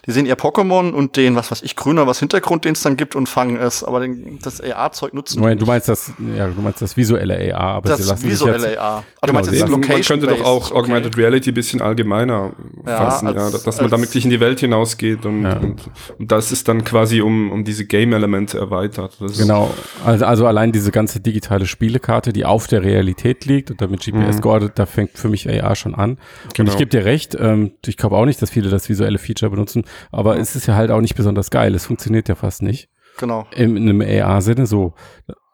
Die sehen ihr Pokémon und den, was weiß ich, grüner, was Hintergrund, den es dann gibt und fangen es, aber den, das AR-Zeug nutzen. Du meinst, du meinst das, ja, du meinst das visuelle AR, aber sie das lassen sich visuelle jetzt, AR. Ah, du Genau, meinst sie das lassen- Man könnte doch auch okay. Augmented Reality ein bisschen allgemeiner Ja, fassen, ja, als- dass man da als- wirklich in die Welt hinausgeht und, Ja. und, und das ist dann quasi um, um diese Game-Elemente erweitert. Das Genau, also, also allein diese ganze digitale Spielekarte, die auf der Realität liegt und damit GPS Mhm. geordnet, da fängt für mich AR schon an. Und Genau. ich gebe dir recht, ähm, ich glaube auch nicht, dass viele das visuelle Feature benutzen, aber es ist ja halt auch nicht besonders geil, es funktioniert ja fast nicht. Genau. Im, in einem AR-Sinne so.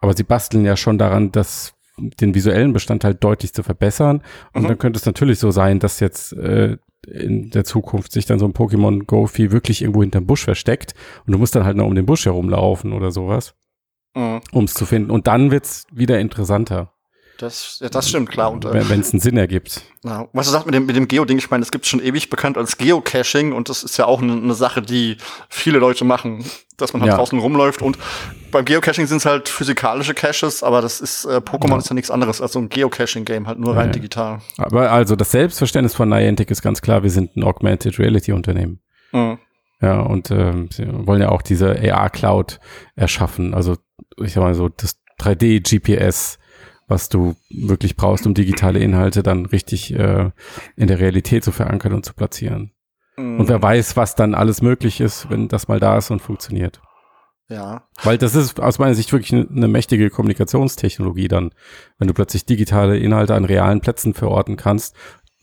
Aber sie basteln ja schon daran, das den visuellen Bestandteil deutlich zu verbessern. Und Mhm. dann könnte es natürlich so sein, dass jetzt äh, in der Zukunft sich dann so ein Pokémon Go-Vieh wirklich irgendwo hinterm Busch versteckt und du musst dann halt noch um den Busch herumlaufen oder sowas, Mhm. um es zu finden. Und dann wird's wieder interessanter, Das, ja, das stimmt, klar. Und, äh, wenn es einen Sinn ergibt. Ja, was du sagst mit dem, mit dem Geo-Ding, ich meine, das gibt schon ewig bekannt als Geocaching und das ist ja auch eine, eine Sache, die viele Leute machen, dass man halt Ja. draußen rumläuft und beim Geocaching sind es halt physikalische Caches, aber das ist, äh, Pokémon Ja. ist ja nichts anderes als so ein Geocaching-Game, halt nur rein digital. Aber also das Selbstverständnis von Niantic ist ganz klar, wir sind ein Augmented Reality Unternehmen. Mhm. Ja, und ähm, sie wollen ja auch diese AR-Cloud erschaffen. Also ich sag mal so, das 3D-GPS, was du wirklich brauchst, um digitale Inhalte dann richtig äh, in der Realität zu verankern und zu platzieren. Mhm. Und wer weiß, was dann alles möglich ist, wenn das mal da ist und funktioniert. Ja. Weil das ist aus meiner Sicht wirklich eine, mächtige Kommunikationstechnologie dann, wenn du plötzlich digitale Inhalte an realen Plätzen verorten kannst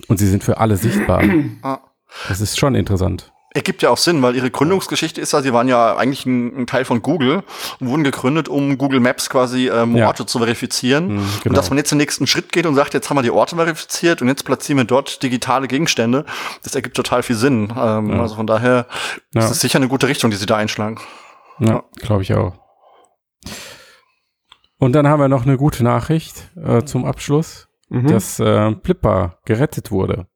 und sie sind für alle sichtbar. Ah. Das ist schon interessant. Ergibt ja auch Sinn, weil ihre Gründungsgeschichte ist ja, sie waren ja eigentlich ein, ein Teil von Google und wurden gegründet, um Google Maps quasi ähm, Ja. Orte zu verifizieren. Mhm, Und genau. dass man jetzt den nächsten Schritt geht und sagt, jetzt haben wir die Orte verifiziert und jetzt platzieren wir dort digitale Gegenstände, das ergibt total viel Sinn. Ähm, Ja. Also von daher Ja. ist es sicher eine gute Richtung, die sie da einschlagen. Ja, glaube ich auch. Und dann haben wir noch eine gute Nachricht äh, zum Abschluss, Mhm. dass äh, Flipper gerettet wurde.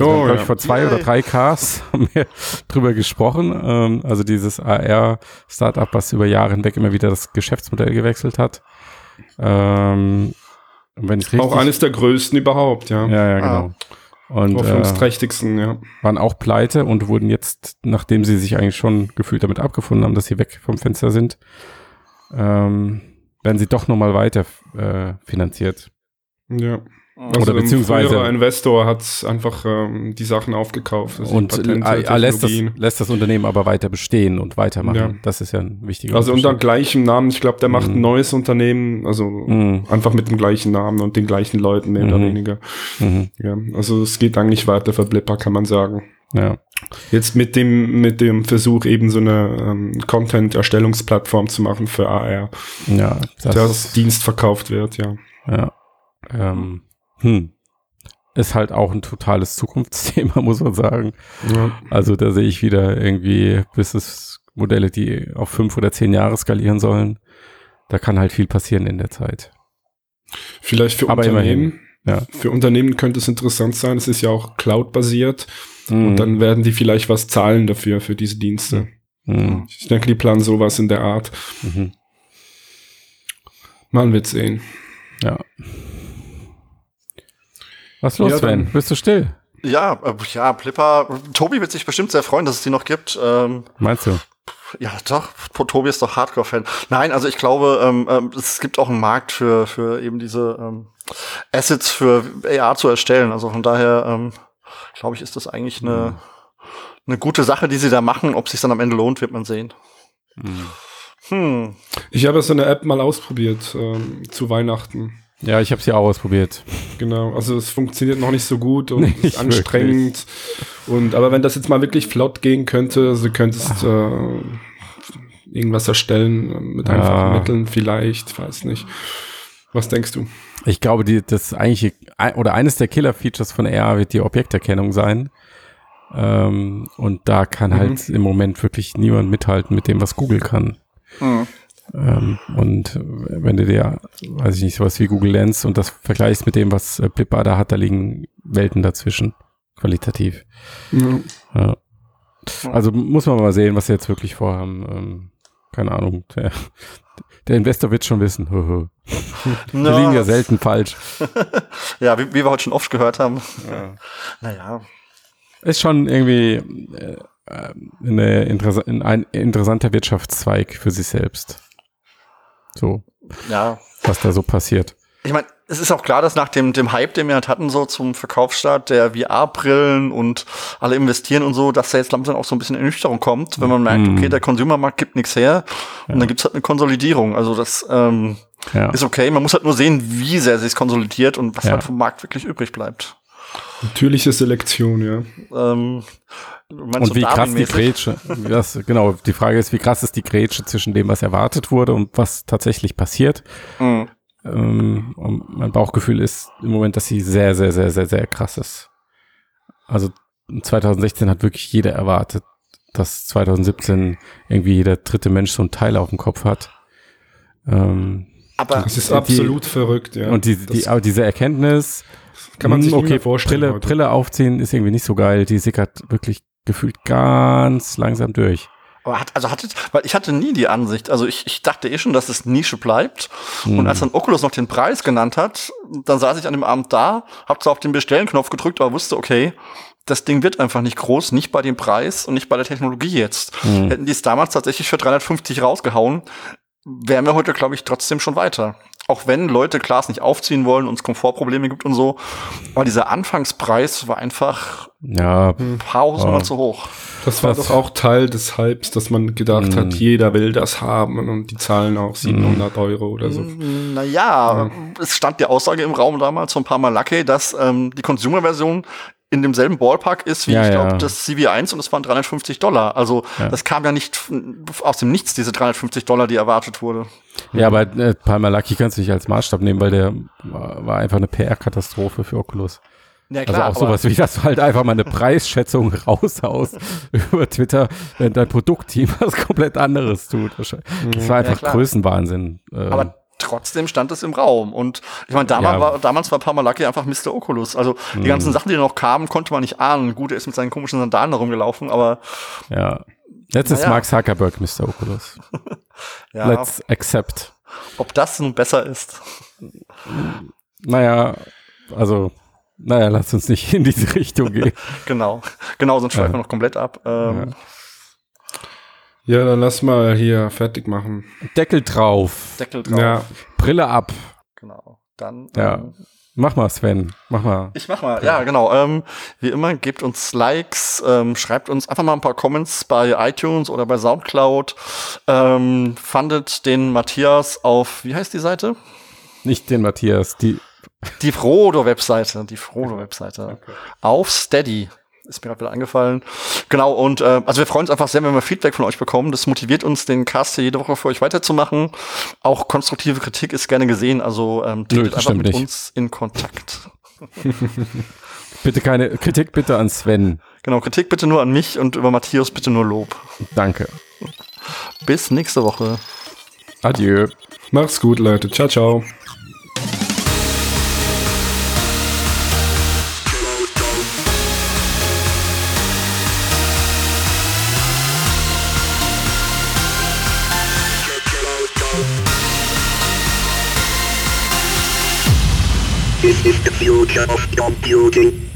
Oh, ich, ja. vor zwei Yay. oder drei Ks haben wir <laughs> drüber gesprochen. Ähm, also dieses AR-Startup, was über Jahre hinweg immer wieder das Geschäftsmodell gewechselt hat. Ähm, ich richtig, Auch eines der größten überhaupt, ja. ja, ja, genau. Und äh, Hoffnungsträchtigsten, ja. waren auch pleite und wurden jetzt, nachdem sie sich eigentlich schon gefühlt damit abgefunden haben, dass sie weg vom Fenster sind, ähm, werden sie doch nochmal weiter äh, finanziert. Ja. Also Oder ein beziehungsweise- früherer Investor hat einfach ähm, die Sachen aufgekauft. also Und Patente, äh, äh, lässt, das, lässt das Unternehmen aber weiter bestehen und weitermachen. Ja. Das ist ja ein wichtiger Also unter gleichem Namen. Ich glaube, der macht Mhm. ein neues Unternehmen, also Mhm. einfach mit dem gleichen Namen und den gleichen Leuten mehr oder Mhm. weniger. Mhm. Ja, also es geht eigentlich weiter für Blipper, kann man sagen. Ja. Jetzt mit dem mit dem Versuch eben so eine ähm, Content-Erstellungsplattform zu machen für AR, ja, das, der als Dienst verkauft wird, ja. ja. Ähm, hm. Ist halt auch ein totales <laughs> Zukunftsthema, muss man sagen. ja. Also da sehe ich wieder irgendwie Business-Modelle, die auf fünf oder zehn Jahre skalieren sollen. Da kann halt viel passieren in der Zeit. Vielleicht für Aber Unternehmen. ja. Für Unternehmen könnte es interessant sein. Es ist ja auch Cloud-basiert Mhm. und dann werden die vielleicht was zahlen dafür für diese Dienste. Mhm. Ich denke, die planen sowas in der Art. Mhm. Man wird sehen. Ja. Was los, Ja, Sven? Bist du still? Ja, äh, ja, Plipper. Tobi wird sich bestimmt sehr freuen, dass es die noch gibt. Ähm, Meinst du? ja, doch. Tobi ist doch Hardcore-Fan. Nein, also ich glaube, ähm, ähm, es gibt auch einen Markt für für eben diese ähm, Assets für AR zu erstellen. Also von daher ähm, glaube ich, ist das eigentlich eine eine gute Sache, die sie da machen. Ob sich dann am Ende lohnt, wird man sehen. Hm. Ich habe so eine App mal ausprobiert ähm, zu Weihnachten. Ja, ich habe sie auch ausprobiert. Genau, also es funktioniert noch nicht so gut und <laughs> Nicht ist anstrengend. Und aber wenn das jetzt mal wirklich flott gehen könnte, also du könntest äh, irgendwas erstellen mit Ja. einfachen Mitteln vielleicht, weiß nicht. Was denkst du? Ich glaube, die, das eigentlich oder eines der Killer-Features von AR wird die Objekterkennung sein. Ähm, und da kann halt im Moment wirklich niemand mithalten mit dem, was Google kann. Hm. Ähm, und wenn du dir, weiß ich nicht, sowas wie Google Lens und das vergleichst mit dem, was äh, Pippa da hat, da liegen Welten dazwischen, qualitativ. Ja. Ja. Also muss man mal sehen, was sie jetzt wirklich vorhaben. Ähm, keine Ahnung. Der, der Investor wird schon wissen. <laughs> Höhö. Wir liegen ja selten falsch. <laughs> Ja, wie, wie wir heute schon oft gehört haben. Naja. Ist schon irgendwie äh, äh, eine interessa ein interessanter Wirtschaftszweig für sich selbst. So, Ja. was da so passiert. Ich meine, es ist auch klar, dass nach dem, dem Hype, den wir halt hatten, so zum Verkaufsstart der VR-Brillen und alle investieren und so, dass da jetzt langsam auch so ein bisschen Ernüchterung kommt, wenn man merkt, Mhm. okay, der Consumermarkt gibt nichts her und dann gibt's halt eine Konsolidierung. Also das ähm, Ja. ist okay. Man muss halt nur sehen, wie sehr sich's konsolidiert und was Ja. halt vom Markt wirklich übrig bleibt. Natürliche Selektion, ja. Ähm, Und wie krass die? Grätsche, das, genau, die Frage ist, wie krass ist die Grätsche zwischen dem, was erwartet wurde und was tatsächlich passiert. Mhm. Ähm, und mein Bauchgefühl ist im Moment, dass sie sehr, sehr, sehr, sehr, sehr krass ist. Also 2016 hat wirklich jeder erwartet, dass 2017 irgendwie jeder dritte Mensch so ein Teil auf dem Kopf hat. Ähm, Aber Das ist Die- absolut verrückt, ja. und die, die, aber diese Erkenntnis, kann man hm, sich okay, vorstellen. Brille, heute. Brille aufziehen ist irgendwie nicht so geil. Die sickert wirklich gefühlt ganz langsam durch. Aber hat, also hattet, weil ich hatte nie die Ansicht, also ich, ich dachte eh schon, dass es Nische bleibt. Hm. Und als dann Oculus noch den Preis genannt hat, dann saß ich an dem Abend da, hab zwar auf den Bestellen-Knopf gedrückt, aber wusste, okay, das Ding wird einfach nicht groß, nicht bei dem Preis und nicht bei der Technologie jetzt. Hm. Hätten die es damals tatsächlich für 350 rausgehauen, wären wir heute, glaube ich, trotzdem schon weiter. Auch wenn Leute Glas nicht aufziehen wollen und es Komfortprobleme gibt und so. Aber dieser Anfangspreis war einfach Ja, ein paar Hausnummern Ja. zu hoch. Das war Das- doch auch Teil des Hypes, dass man gedacht Mm. hat, jeder will das haben und die zahlen auch 700 Euro oder so. Naja, es stand die Aussage im Raum damals von Parmalatke, dass ähm, die Consumer-Version in demselben Ballpark ist wie, Ja, ich glaube, ja. das CV1 und es waren 350 Dollar. Also Ja. das kam ja nicht aus dem Nichts, diese 350 Dollar, die erwartet wurde. Ja, aber äh, Palmer Lucky kannst du nicht als Maßstab nehmen, weil der war, einfach eine PR-Katastrophe für Oculus. Ja, also auch sowas wie, dass du halt einfach mal eine Preisschätzung <laughs> raushaust <laughs> über Twitter, wenn dein Produktteam was komplett anderes tut. wahrscheinlich. Das war einfach klar. Größenwahnsinn. Ähm, aber trotzdem stand es im Raum. Und ich meine, damals, Ja. war, damals war Parmalaki einfach Mr. Oculus. Also die ganzen Sachen, die noch kamen, konnte man nicht ahnen. Gut, er ist mit seinen komischen Sandalen herumgelaufen, aber ja. Jetzt ist Naja. Mark Zuckerberg Mr. Oculus. <laughs> ja, Let's accept. ob das nun besser ist. Naja, also, naja, lass uns nicht in diese Richtung gehen. <laughs> Genau. Genau, sonst schweifen Ja. wir noch komplett ab. Ähm, Ja, dann lass mal hier fertig machen. Deckel drauf, Deckel drauf. Ja, Brille ab. Genau. Dann Ja. ähm, Mach mal, Sven. Mach mal. Ich mach mal, ja, genau. Ähm, wie immer, gebt uns Likes, ähm, schreibt uns einfach mal ein paar Comments bei iTunes oder bei Soundcloud. Ähm, fandet den Matthias auf, wie heißt die Seite? Nicht den Matthias, die. Die Frodo-Webseite, die Frodo-Webseite. Auf Steady. Ist mir gerade wieder angefallen. Genau, und äh, also wir freuen uns einfach sehr, wenn wir Feedback von euch bekommen. Das motiviert uns, den Cast hier jede Woche für euch weiterzumachen. Auch konstruktive Kritik ist gerne gesehen, also ähm, tretet einfach mit nicht. uns in Kontakt. <laughs> Bitte keine Kritik, bitte an Sven. Genau, Kritik bitte nur an mich und über Matthias bitte nur Lob. Danke. Bis nächste Woche. Adieu. Macht's gut, Leute. Ciao, ciao. Is the future of computing.